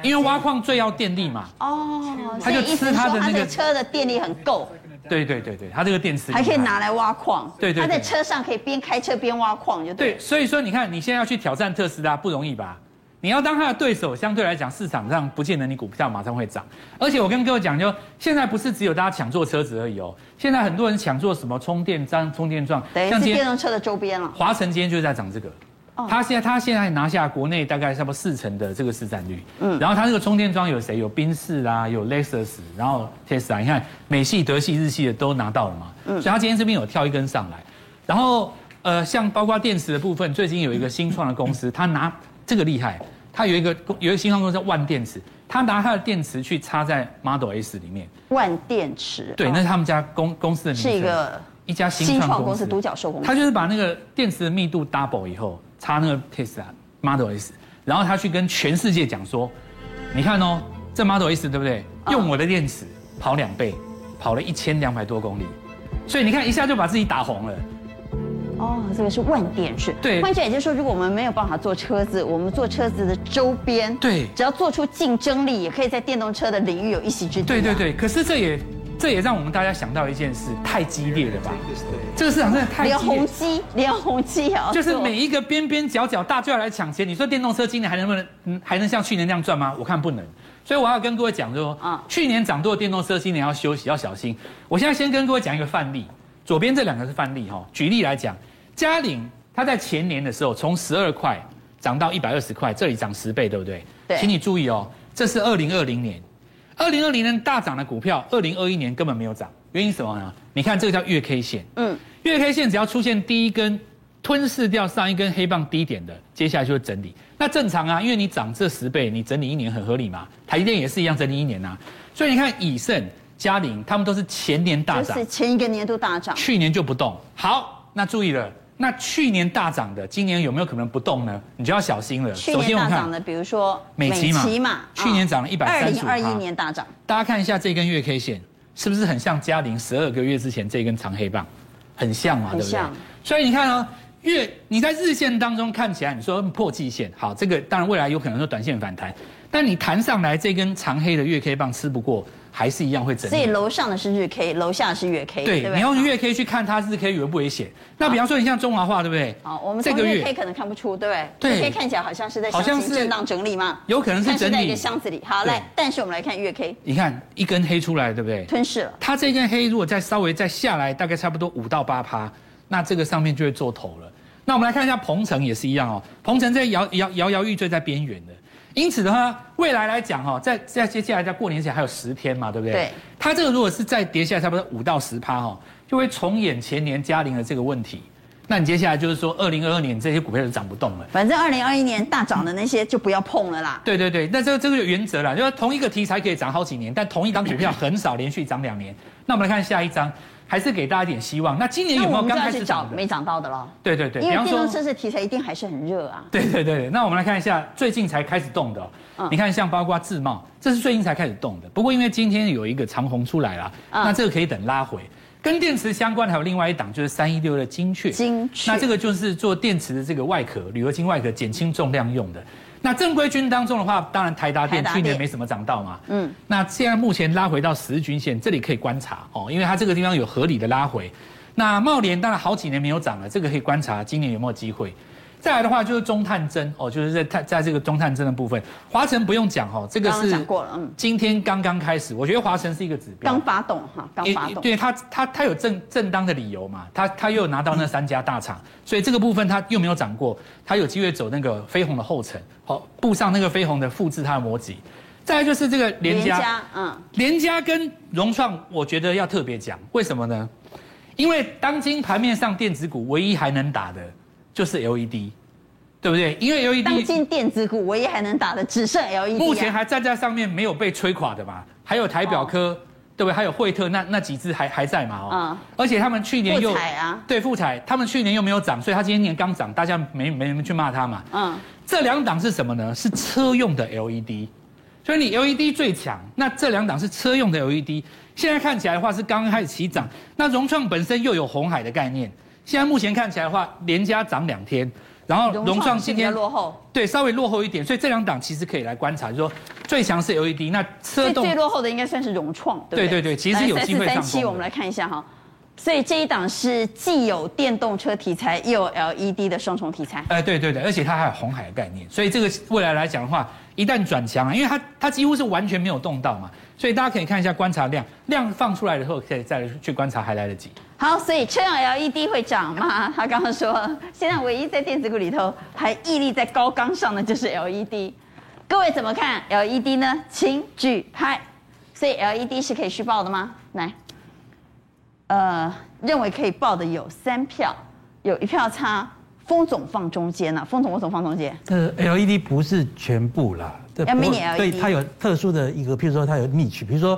因为挖矿最要电力嘛。哦，他就吃他的那个车的电力很够。对对对对，他这个电池还可以拿来挖矿。对对，他在车上可以边开车边挖矿，就对。对，所以说你看你现在要去挑战特斯拉不容易吧？你要当他的对手，相对来讲市场上不见得你股票马上会涨。而且我跟各位讲，就现在不是只有大家抢做车子而已哦，现在很多人抢做什么充电桩、充电桩，对，是电动车的周边了。华晨今天就是在涨这个，他现在他现在拿下国内大概差不多四成的这个市占率，嗯，然后他这个充电桩有谁？有宾士啊，有 Lexus，然后 Tesla，你看美系、德系、日系的都拿到了嘛，嗯，所以他今天这边有跳一根上来，然后呃，像包括电池的部分，最近有一个新创的公司，他拿这个厉害，它有一个有一个新创公司叫万电池，它拿它的电池去插在 Model S 里面，万电池，对，那是他们家公公司的名字，是一个一家新创公司，独角兽公司，它就是把那个电池的密度 double 以后。插那个 Tesla Model S，然后他去跟全世界讲说，你看哦，这 Model S 对不对？用我的电池跑两倍，跑了一千两百多公里，所以你看一下就把自己打红了。哦，这个是万电池。对，换句也就是说，如果我们没有办法做车子，我们做车子的周边，对，只要做出竞争力，也可以在电动车的领域有一席之地。对对对，可是这也。这也让我们大家想到一件事，太激烈了吧？这个市场真的太激烈。连宏基，连宏基啊，就是每一个边边角角大就要来抢钱。你说电动车今年还能不能，嗯，还能像去年那样赚吗？我看不能。所以我要跟各位讲说，啊，去年涨多的电动车今年要休息，要小心。我现在先跟各位讲一个范例，左边这两个是范例哈。举例来讲，嘉陵它在前年的时候从十二块涨到一百二十块，这里涨十倍，对不对？对。请你注意哦，这是二零二零年。二零二零年大涨的股票，二零二一年根本没有涨，原因什么呢？你看这个叫月 K 线，嗯，月 K 线只要出现第一根吞噬掉上一根黑棒低点的，接下来就会整理。那正常啊，因为你涨这十倍，你整理一年很合理嘛。台积电也是一样整理一年呐、啊。所以你看以盛、嘉陵，他们都是前年大涨，就是前一个年度大涨，去年就不动。好，那注意了。那去年大涨的，今年有没有可能不动呢？你就要小心了。去年大涨的，比如说美琪嘛，去年涨了一百三十五。二零二一年大涨。大家看一下这根月 K 线，是不是很像嘉玲十二个月之前这根长黑棒？很像嘛，对不对？所以你看哦，月你在日线当中看起来，你说破季线，好，这个当然未来有可能说短线反弹，但你弹上来这根长黑的月 K 棒吃不过。还是一样会整理，所以楼上的是日 K，楼下是月 K，对，对对，你用月 K 去看它日 K 危不危险？那比方说你像中华化，对不对？好，我们这个月 K 可能看不出，对不对？对，月 K 看起来好像是在好像是震荡整理嘛，有可能是整理在一个箱子里。好，来，但是我们来看月 K，你看一根黑出来，对不对？吞噬了。它这根黑如果再稍微再下来，大概差不多五到八趴，那这个上面就会做头了。那我们来看一下鹏城也是一样哦，鹏城在摇摇摇摇欲坠在边缘的。因此的话，未来来讲哈，在在接下来在过年前还有十天嘛，对不对？对。它这个如果是再跌下来差不多五到十趴哈，就会重演前年嘉陵的这个问题。那你接下来就是说，二零二二年这些股票就涨不动了。反正二零二一年大涨的那些就不要碰了啦。对对对，那这个这个原则啦，就是同一个题材可以涨好几年，但同一档股票很少连续涨两年。那我们来看下一张。还是给大家一点希望。那今年有没有刚开始涨没涨到的咯？对对对，因为电动车是题材一定还是很热啊。[LAUGHS] 对对对，那我们来看一下最近才开始动的。嗯，你看像包括自贸，这是最近才开始动的。不过因为今天有一个长虹出来了，那这个可以等拉回。跟电池相关的还有另外一档，就是三一六的精确。精确。那这个就是做电池的这个外壳，铝合金外壳，减轻重量用的。那正规军当中的话，当然台达电去年没什么涨到嘛，嗯，那现在目前拉回到十日均线，这里可以观察哦，因为它这个地方有合理的拉回。那茂联当然好几年没有涨了，这个可以观察今年有没有机会。再来的话就是中探针哦，就是在在在这个中探针的部分，华晨不用讲哦，这个是讲过了，嗯，今天刚刚开始，我觉得华晨是一个指标，刚发动哈，刚发动，对他他他有正正当的理由嘛，他他又拿到那三家大厂，所以这个部分他又没有涨过，他有机会走那个飞鸿的后尘，好步上那个飞鸿的复制它的逻辑。再来就是这个联家，嗯，联家跟融创，我觉得要特别讲，为什么呢？因为当今盘面上电子股唯一还能打的。就是 LED，对不对？因为 LED 当今电子股唯一还能打的只剩 LED，啊、目前还站在上面没有被摧垮的嘛？还有台表科，哦、对不对？还有惠特那那几只还还在嘛？哦，嗯、而且他们去年又啊，对富彩，他们去年又没有涨，所以他今年刚涨，大家没没人去骂他嘛？嗯，这两档是什么呢？是车用的 LED，所以你 LED 最强，那这两档是车用的 LED，现在看起来的话是刚刚开始起涨，那融创本身又有红海的概念。现在目前看起来的话，连加涨两天，然后荣创今天落后，对，稍微落后一点，所以这两档其实可以来观察，就是说最强是 LED，那车动最落后的应该算是荣创，对不对？对其实有机会上攻。三七，我们来看一下哈，所以这一档是既有电动车题材，又有 LED 的双重题材。哎，对对对，而且它还有红海的概念，所以这个未来来讲的话，一旦转强啊，因为它它几乎是完全没有动到嘛，所以大家可以看一下观察量，量放出来的时候可以再去观察，还来得及。好，所以车用 LED 会涨吗？[LAUGHS] 他刚刚说，现在唯一在电子股里头还屹立在高岗上的就是 LED。各位怎么看 LED 呢？请举牌。所以 LED 是可以续报的吗？来。呃，认为可以报的有三票，有一票差，封总放中间了、啊。封总为什么放中间？呃，LED 不是全部啦，要 mini LED，对，它有特殊的一个，譬如说它有 niche，比如说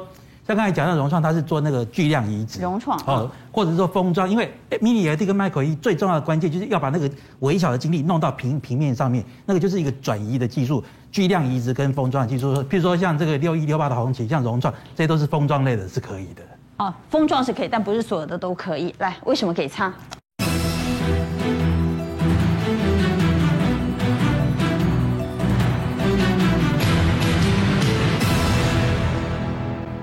像刚才讲到融创，它是做那个巨量移植，融创哦，或者是说封装，因为 mini LED 跟 micro LED 最重要的关键就是要把那个微小的晶粒弄到平平面上面，那个就是一个转移的技术，巨量移植跟封装的技术，譬如说像这个六一六八的红旗，像融创，这些都是封装类的，是可以的。哦，封装是可以，但不是所有的都可以。来，为什么可以差？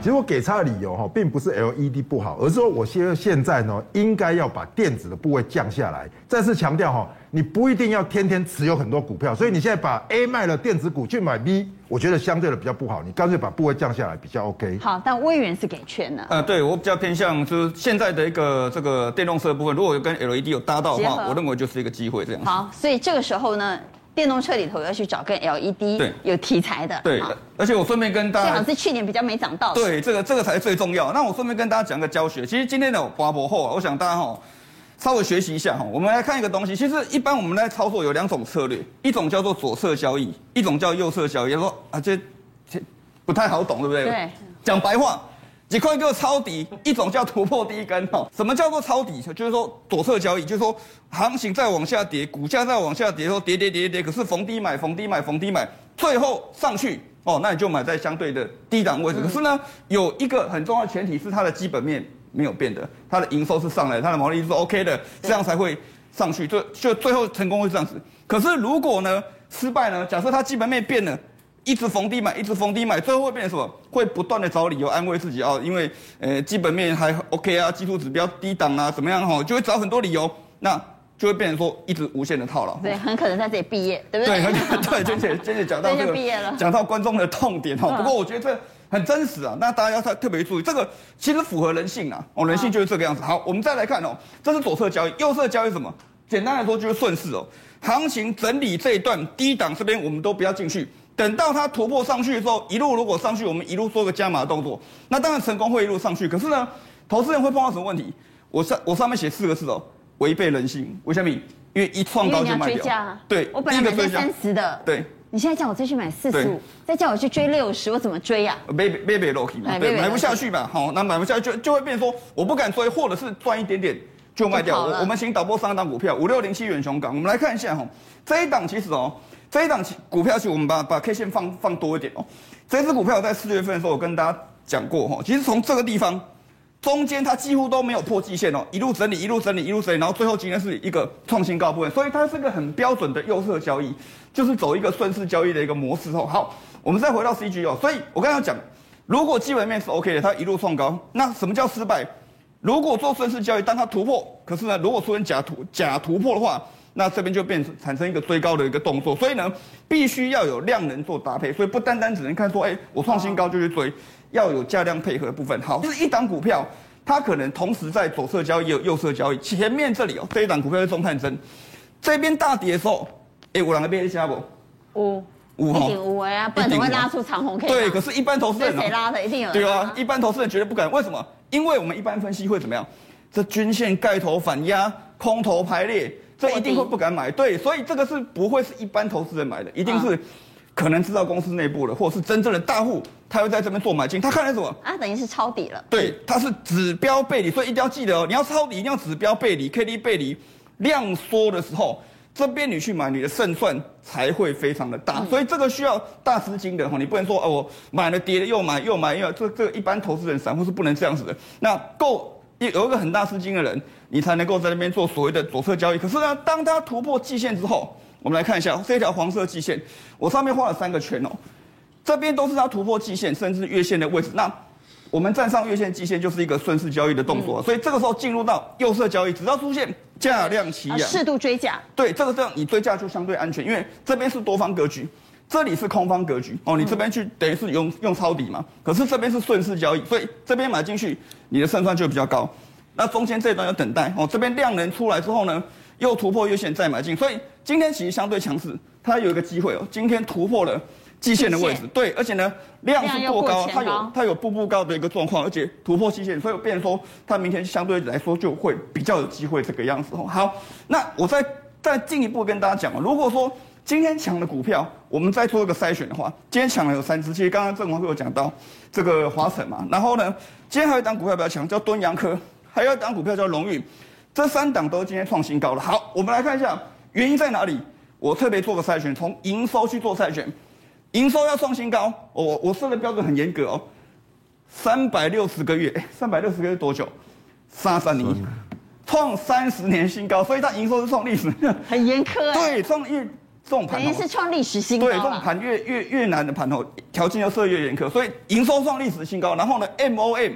其实我给他的理由哈，并不是 LED 不好，而是说我现现在呢，应该要把电子的部位降下来。再次强调哈，你不一定要天天持有很多股票，所以你现在把 A 卖了电子股去买 B，我觉得相对的比较不好。你干脆把部位降下来比较 OK。好，但威元是给圈的。呃，对我比较偏向就是现在的一个这个电动车的部分，如果跟 LED 有搭到的话，我认为就是一个机会这样。好，所以这个时候呢。电动车里头要去找跟 LED 对有题材的，对，而且我顺便跟大家，最好是去年比较没涨到，对，这个这个才是最重要。那我顺便跟大家讲个教学，其实今天的华博后啊，我想大家哈稍微学习一下哈。我们来看一个东西，其实一般我们在操作有两种策略，一种叫做左侧交易，一种叫右侧交易。说啊，这这不太好懂，对不对？对，讲白话。几块就抄底，一种叫突破第一根哈。什么叫做抄底？就是说左侧交易，就是说行情再往下跌，股价再往下跌，说跌跌跌跌，可是逢低买，逢低买，逢低买，最后上去哦，那你就买在相对的低档位置。可是呢，有一个很重要的前提是它的基本面没有变的，它的营收是上来，它的毛利是 OK 的，这样才会上去，就就最后成功会这样子。可是如果呢失败呢？假设它基本面变了。一直逢低买，一直逢低买，最后会变成什么？会不断的找理由安慰自己哦，因为呃基本面还 OK 啊，技术指标低档啊，怎么样哈，就会找很多理由，那就会变成说一直无限的套牢。对，很可能在这里毕业，对不对？对，很可能对，娟姐娟姐讲到这个，毕业了，讲到观众的痛点哈。不过我觉得这很真实啊，那大家要特特别注意，这个其实符合人性啊，哦，人性就是这个样子。好，我们再来看哦，这是左侧交易，右侧交易什么？简单来说就是顺势哦，行情整理这一段低档这边我们都不要进去。等到它突破上去的时候，一路如果上去，我们一路做个加码动作，那当然成功会一路上去。可是呢，投资人会碰到什么问题？我上我上面写四个字哦，违背人性。为什么？因为一创高就卖掉。对，我本来买三十的，对，你现在叫我再去买四十五，再叫我去追六十，我怎么追呀、啊？买买买 low 嘛，对，买不下去嘛。好，那买不下去就就会变成说我不敢追，或者是赚一点点就卖掉。我我们请导播上一档股票五六零七远雄港，我们来看一下哈，这一档其实哦。这一档股票，其实我们把把 K 线放放多一点哦。这支股票在四月份的时候，我跟大家讲过哈，其实从这个地方中间它几乎都没有破季线哦，一路整理，一路整理，一路整理，然后最后今天是一个创新高部分，所以它是个很标准的右侧交易，就是走一个顺势交易的一个模式哦。好，我们再回到 CG 哦，所以我刚刚讲，如果基本面是 OK 的，它一路创高，那什么叫失败？如果做顺势交易，当它突破，可是呢，如果出现假突假突破的话。那这边就变成产生一个追高的一个动作，所以呢，必须要有量能做搭配，所以不单单只能看说，哎，我创新高就去追，要有价量配合的部分。好，就是一档股票，它可能同时在左侧交易，也有右侧交易。前面这里哦，这一档股票是中探针，这边大跌的时候，哎，我两个变一下不？五五哈，一定五啊，不然怎么会拉出长红 K？对，可是，一般投资人谁拉的？一定有对啊，一般投资人绝对不敢。为什么？因为我们一般分析会怎么样？这均线盖头反压，空头排列。这一定会不敢买，对，所以这个是不会是一般投资人买的，一定是可能知道公司内部的，或者是真正的大户，他会在这边做买进。他看的什么？啊，等于是抄底了。对，它是指标背离，所以一定要记得哦，你要抄底一定要指标背离，K D 背离，量缩的时候，这边你去买，你的胜算才会非常的大。所以这个需要大资金的哈，你不能说哦，我买了跌了又买又买，因为这这个一般投资人散户是不能这样子的。那够有一个很大资金的人。你才能够在那边做所谓的左侧交易。可是呢，当它突破季线之后，我们来看一下这条黄色季线，我上面画了三个圈哦，这边都是它突破季线甚至月线的位置。那我们站上月线、季线就是一个顺势交易的动作，嗯、所以这个时候进入到右侧交易，只要出现价量齐扬，适度追价。对，这个这样你追价就相对安全，因为这边是多方格局，这里是空方格局哦，你这边去等于是用用抄底嘛，可是这边是顺势交易，所以这边买进去你的胜算就比较高。那中间这一段要等待哦，这边量能出来之后呢，又突破月线再买进，所以今天其实相对强势，它有一个机会哦，今天突破了季线的位置，对，而且呢量是过高，它有它有步步高的一个状况，而且突破季线，所以变成说它明天相对来说就会比较有机会这个样子哦。好，那我再再进一步跟大家讲，如果说今天抢的股票，我们再做一个筛选的话，今天抢了有三只，其实刚刚郑文会有讲到这个华晨嘛，然后呢，今天还有一档股票比较强，叫敦洋科，还有一档股票叫荣誉。这三档都今天创新高了。好，我们来看一下原因在哪里。我特别做个筛选，从营收去做筛选。营收要创新高，我我设的标准很严格哦。三百六十个月，哎，三百六十个月多久？三三年，创三十年新高，所以它营收是创历史很严苛。对，创越这种盘，等于是创历史新高。对，这种盘越越越难的盘头，条件要设越严苛，所以营收创历史新高。然后呢，MOM。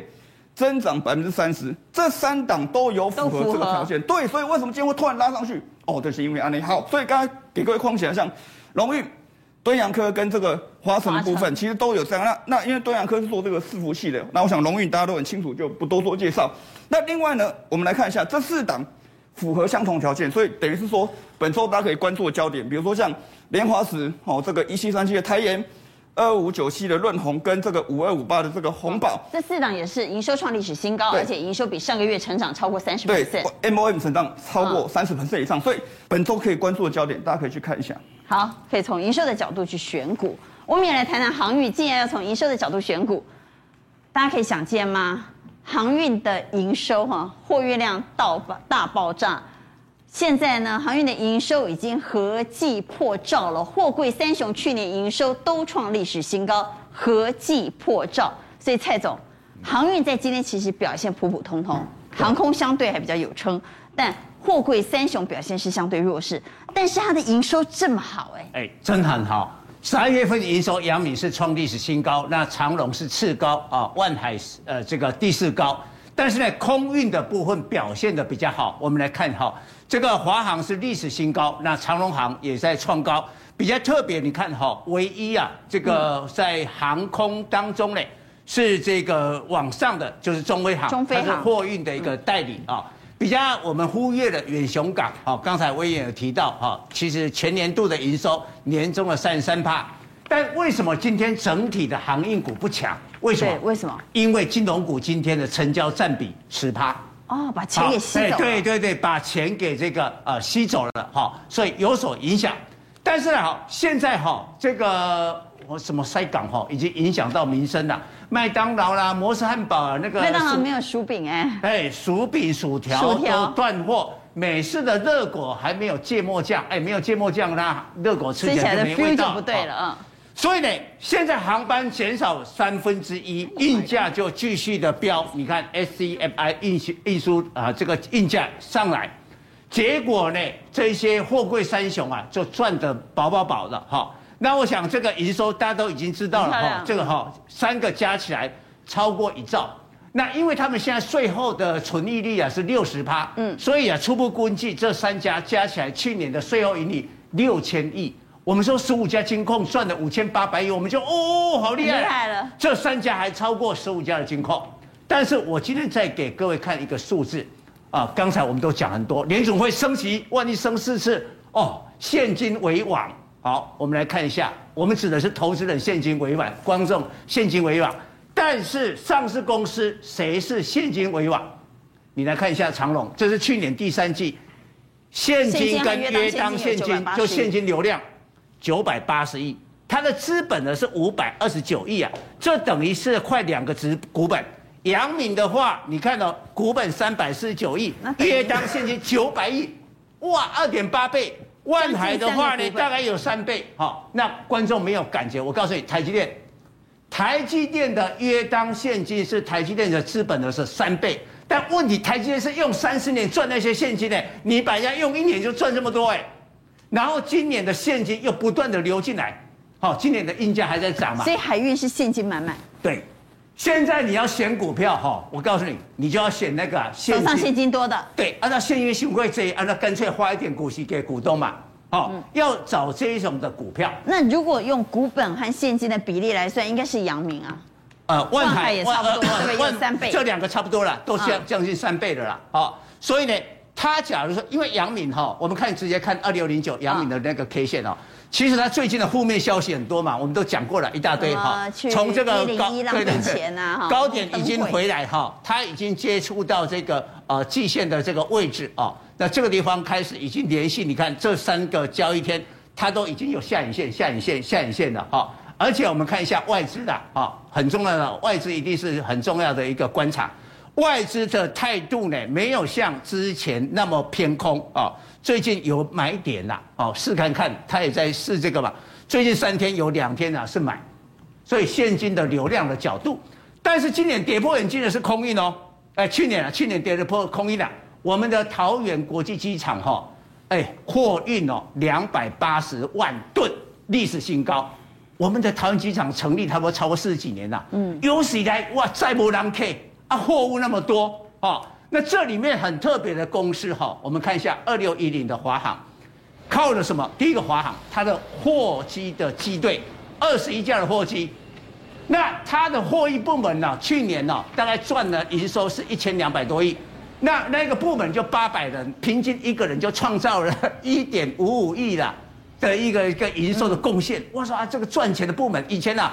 增长百分之三十，这三档都有符合这个条件。对，所以为什么今天会突然拉上去？哦，这是因为安利好。所以刚才给各位框起来，像荣誉、敦洋科跟这个华城的部分，其实都有这样。那那因为敦洋科是做这个伺服器的，那我想荣誉大家都很清楚，就不多做介绍。那另外呢，我们来看一下这四档符合相同条件，所以等于是说本周大家可以关注的焦点，比如说像莲花石哦，这个一七三七的台盐。二五九七的润红跟这个五二五八的这个红宝，这四档也是营收创历史新高，而且营收比上个月成长超过三十 percent，对，MOM 成长超过三十 percent 以上，所以本周可以关注的焦点，大家可以去看一下。好，可以从营收的角度去选股。我们也来谈谈航运，既然要从营收的角度选股，大家可以想见吗？航运的营收哈，货运量大大爆炸。现在呢，航运的营收已经合计破兆了。货柜三雄去年营收都创历史新高，合计破兆。所以蔡总，航运在今天其实表现普普通通，航空相对还比较有撑，但货柜三雄表现是相对弱势。但是它的营收这么好，哎，哎，真很好。十二月份营收，阳明是创历史新高，那长荣是次高啊，万海呃这个第四高。但是呢，空运的部分表现的比较好。我们来看哈。这个华航是历史新高，那长荣航也在创高，比较特别。你看哈，唯一啊，这个在航空当中呢，是这个往上的，就是中飞航，中飞航它是货运的一个代理啊。比较我们忽略了远雄港，好，刚才威廉有提到哈，其实全年度的营收年终了三十三趴，但为什么今天整体的航运股不强？为什么？为什么？因为金融股今天的成交占比十趴。哦，把钱给吸走了。对对对，把钱给这个呃吸走了哈，所以有所影响。但是哈，现在哈这个我什么塞港哈，已经影响到民生了。麦当劳啦，摩斯汉堡那个。麦当劳没有薯饼哎。哎，薯饼、薯条都断货。美式的热狗还没有芥末酱，哎，没有芥末酱，那热狗吃起来就没味道。不对了啊。所以呢，现在航班减少三分之一，运价就继续的飙。你看 SCFI 运输运输啊，这个运价上来，结果呢，这些货柜三雄啊，就赚得饱饱饱的哈。那我想这个营收大家都已经知道了哈，这个哈三个加起来超过一兆。那因为他们现在税后的纯利率啊是六十趴，嗯，所以啊初步估计这三家加起来去年的税后盈利六千亿。我们说十五家金控赚了五千八百亿，我们就哦，好厉害，厉害了。这三家还超过十五家的金控，但是我今天再给各位看一个数字啊，刚才我们都讲很多，联总会升息，万一升四次哦，现金为王。好，我们来看一下，我们指的是投资人现金为王，观众现金为王，但是上市公司谁是现金为王？你来看一下长荣，这是去年第三季现金跟约当现金就现金流量。九百八十亿，它的资本呢是五百二十九亿啊，这等于是快两个值股本。阳明的话，你看到、股本三百四十九亿，约当现金九百亿，哇，二点八倍。万海的话呢，大概有三倍。好，那观众没有感觉，我告诉你，台积电，台积电的约当现金是台积电的资本的是三倍，但问题台积电是用三十年赚那些现金呢，你把人家用一年就赚这么多哎。然后今年的现金又不断的流进来，好，今年的运价还在涨嘛？所以海运是现金满满。对，现在你要选股票哈，我告诉你，你就要选那个手上现金多的。对，按照现金循规这，按照干脆花一点股息给股东嘛。哦，嗯、要找这一种的股票。那如果用股本和现金的比例来算，应该是阳明啊。呃，万海也差不多，对，有三倍。这两个差不多了，都将将近三倍的啦。好、哦，所以呢，他假如说，因为阳明哈，我们看直接看二六零九阳明的那个 K 线哦。其实它最近的负面消息很多嘛，我们都讲过了一大堆哈。从这个高高点已经回来哈，它已经接触到这个呃季线的这个位置啊。那这个地方开始已经连续，你看这三个交易天，它都已经有下影线、下影线、下影线了哈。而且我们看一下外资的啊，很重要的外资一定是很重要的一个观察。外资的态度呢，没有像之前那么偏空啊。最近有买点呐，哦，试看看，他也在试这个吧。最近三天有两天啊是买，所以现金的流量的角度，但是今年跌破眼镜的是空运哦，哎，去年啊，去年跌破空运了。我们的桃园国际机场哈，哎，货运哦两百八十万吨，历史新高。我们的桃园机场成立差不多超过四十几年了，嗯，有史以来哇再无人客啊，货物那么多哦。那这里面很特别的公司哈，我们看一下二六一零的华航，靠的什么？第一个华航，它的货机的机队，二十一架的货机，那它的货运部门呢，去年呢大概赚了营收是一千两百多亿，那那个部门就八百人，平均一个人就创造了 [LAUGHS] 一点五五亿了的一个一个营收的贡献。我说啊，这个赚钱的部门以前呢。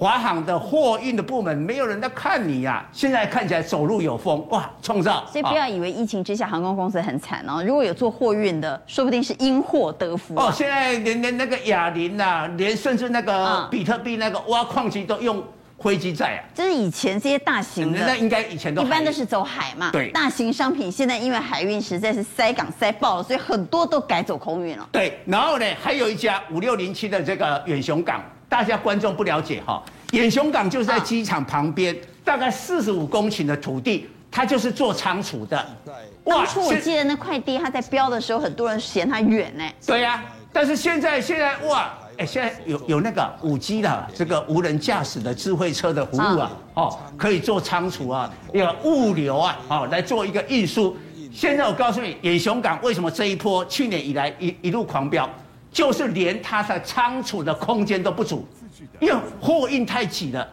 华航的货运的部门没有人在看你呀、啊，现在看起来走路有风哇，创造。所以不要以为疫情之下航空公司很惨哦，如果有做货运的，说不定是因祸得福、啊。哦，现在连连那个哑铃呐，连甚至那个比特币那个挖矿机都用飞机载啊。就是以前这些大型的，那应该以前都一般都是走海嘛。对，大型商品现在因为海运实在是塞港塞爆了，所以很多都改走空运了。对，然后呢，还有一家五六零七的这个远雄港。大家观众不了解哈，远雄港就是在机场旁边，大概四十五公顷的土地，它就是做仓储的。哇，当初我记得那块地，它在标的时候，很多人嫌它远呢。对呀、啊，但是现在现在哇，哎，现在有有那个五 G 的这个无人驾驶的智慧车的服务啊，哦，可以做仓储啊，要物流啊，哦，来做一个运输。现在我告诉你，远雄港为什么这一波去年以来一一路狂飙？就是连它的仓储的空间都不足，因为货运太挤了，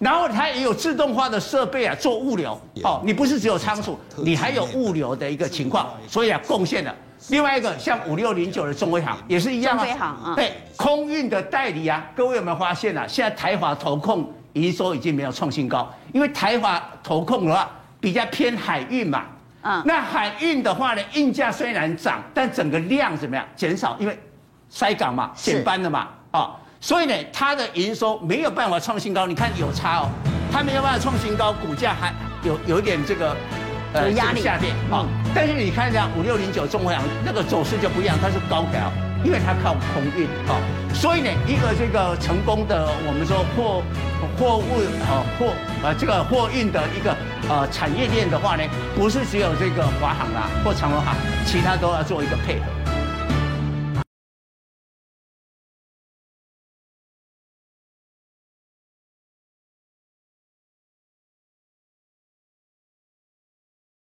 然后它也有自动化的设备啊，做物流。哦，你不是只有仓储，你还有物流的一个情况，所以啊，贡献了。另外一个像五六零九的中威行也是一样啊。中威航啊，对，空运的代理啊，各位有没有发现啊？现在台华投控营收已经没有创新高，因为台华投控的话比较偏海运嘛。嗯。那海运的话呢，运价虽然涨，但整个量怎么样？减少，因为。塞港嘛，减班的嘛，啊、哦，所以呢，它的营收没有办法创新高。你看有差哦，它没有办法创新高，股价还有有一点这个呃压力下跌啊。嗯、但是你看一下五六零九中华航那个走势就不一样，它是高调，因为它靠空运啊、哦。所以呢，一个这个成功的我们说货货物啊货呃这个货运的一个呃产业链的话呢，不是只有这个华航啦或长荣航，其他都要做一个配合。